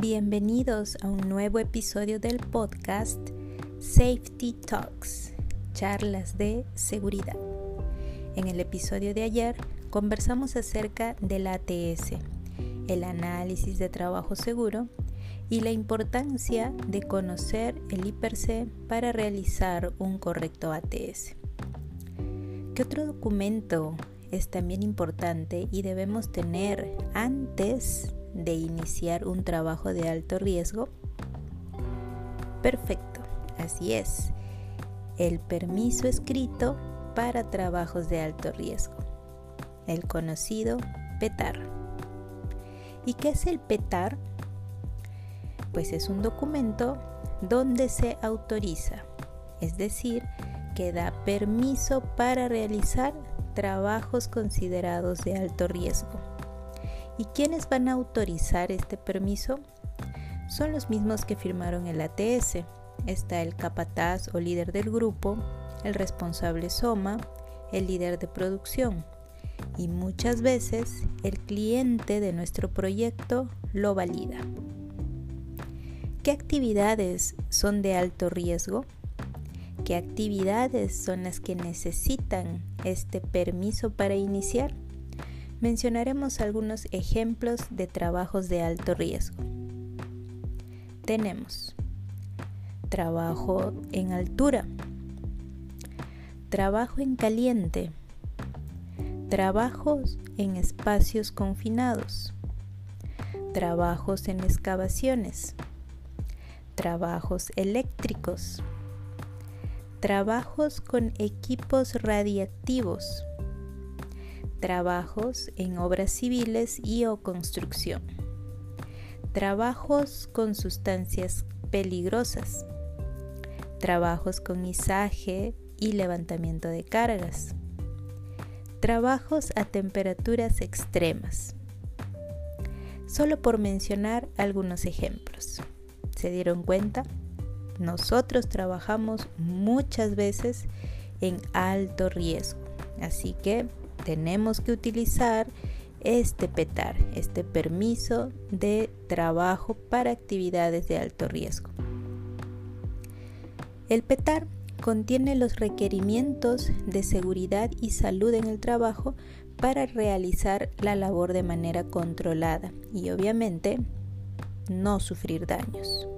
Bienvenidos a un nuevo episodio del podcast Safety Talks, charlas de seguridad. En el episodio de ayer conversamos acerca del ATS, el análisis de trabajo seguro y la importancia de conocer el IPRC para realizar un correcto ATS. ¿Qué otro documento es también importante y debemos tener antes de iniciar un trabajo de alto riesgo? Perfecto, así es. El permiso escrito para trabajos de alto riesgo, el conocido PETAR. ¿Y qué es el PETAR? Pues es un documento donde se autoriza, es decir, que da permiso para realizar trabajos considerados de alto riesgo. ¿Y quiénes van a autorizar este permiso? Son los mismos que firmaron el ATS. Está el capataz o líder del grupo, el responsable SOMA, el líder de producción. Y muchas veces el cliente de nuestro proyecto lo valida. ¿Qué actividades son de alto riesgo? ¿Qué actividades son las que necesitan este permiso para iniciar? Mencionaremos algunos ejemplos de trabajos de alto riesgo. Tenemos trabajo en altura, trabajo en caliente, trabajos en espacios confinados, trabajos en excavaciones, trabajos eléctricos, Trabajos con equipos radiactivos. Trabajos en obras civiles y o construcción. Trabajos con sustancias peligrosas. Trabajos con izaje y levantamiento de cargas. Trabajos a temperaturas extremas. Solo por mencionar algunos ejemplos. ¿Se dieron cuenta? nosotros trabajamos muchas veces en alto riesgo. Así que tenemos que utilizar este PETAR, este permiso de trabajo para actividades de alto riesgo. El PETAR contiene los requerimientos de seguridad y salud en el trabajo para realizar la labor de manera controlada y obviamente no sufrir daños.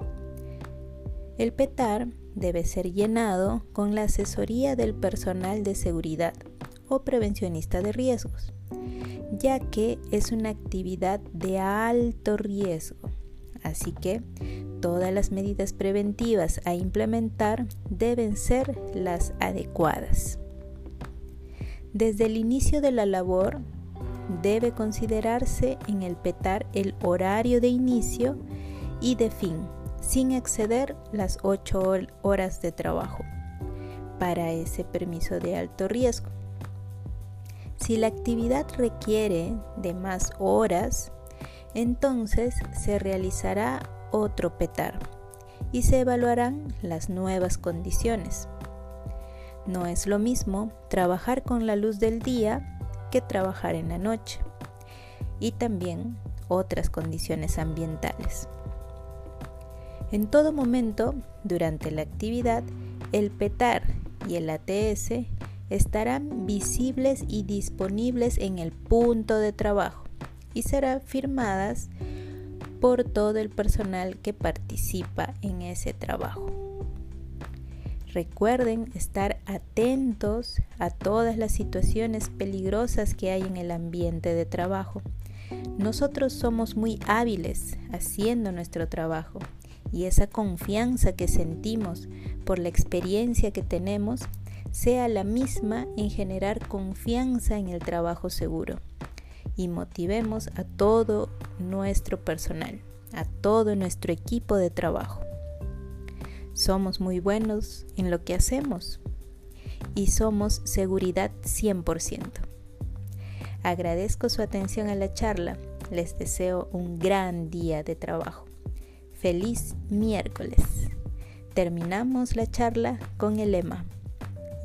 El PETAR debe ser llenado con la asesoría del personal de seguridad o prevencionista de riesgos, ya que es una actividad de alto riesgo. Así que todas las medidas preventivas a implementar deben ser las adecuadas. Desde el inicio de la labor debe considerarse en el PETAR el horario de inicio y de fin sin exceder las 8 horas de trabajo para ese permiso de alto riesgo. Si la actividad requiere de más horas, entonces se realizará otro PETAR y se evaluarán las nuevas condiciones. No es lo mismo trabajar con la luz del día que trabajar en la noche y también otras condiciones ambientales. En todo momento, durante la actividad, el PETAR y el ATS estarán visibles y disponibles en el punto de trabajo y serán firmadas por todo el personal que participa en ese trabajo. Recuerden estar atentos a todas las situaciones peligrosas que hay en el ambiente de trabajo. Nosotros somos muy hábiles haciendo nuestro trabajo y esa confianza que sentimos por la experiencia que tenemos sea la misma en generar confianza en el trabajo seguro y motivemos a todo nuestro personal, a todo nuestro equipo de trabajo. Somos muy buenos en lo que hacemos y somos seguridad 100%. Agradezco su atención a la charla. Les deseo un gran día de trabajo. Feliz miércoles. Terminamos la charla con el lema,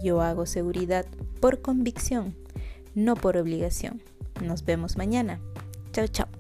yo hago seguridad por convicción, no por obligación. Nos vemos mañana. Chao, chao.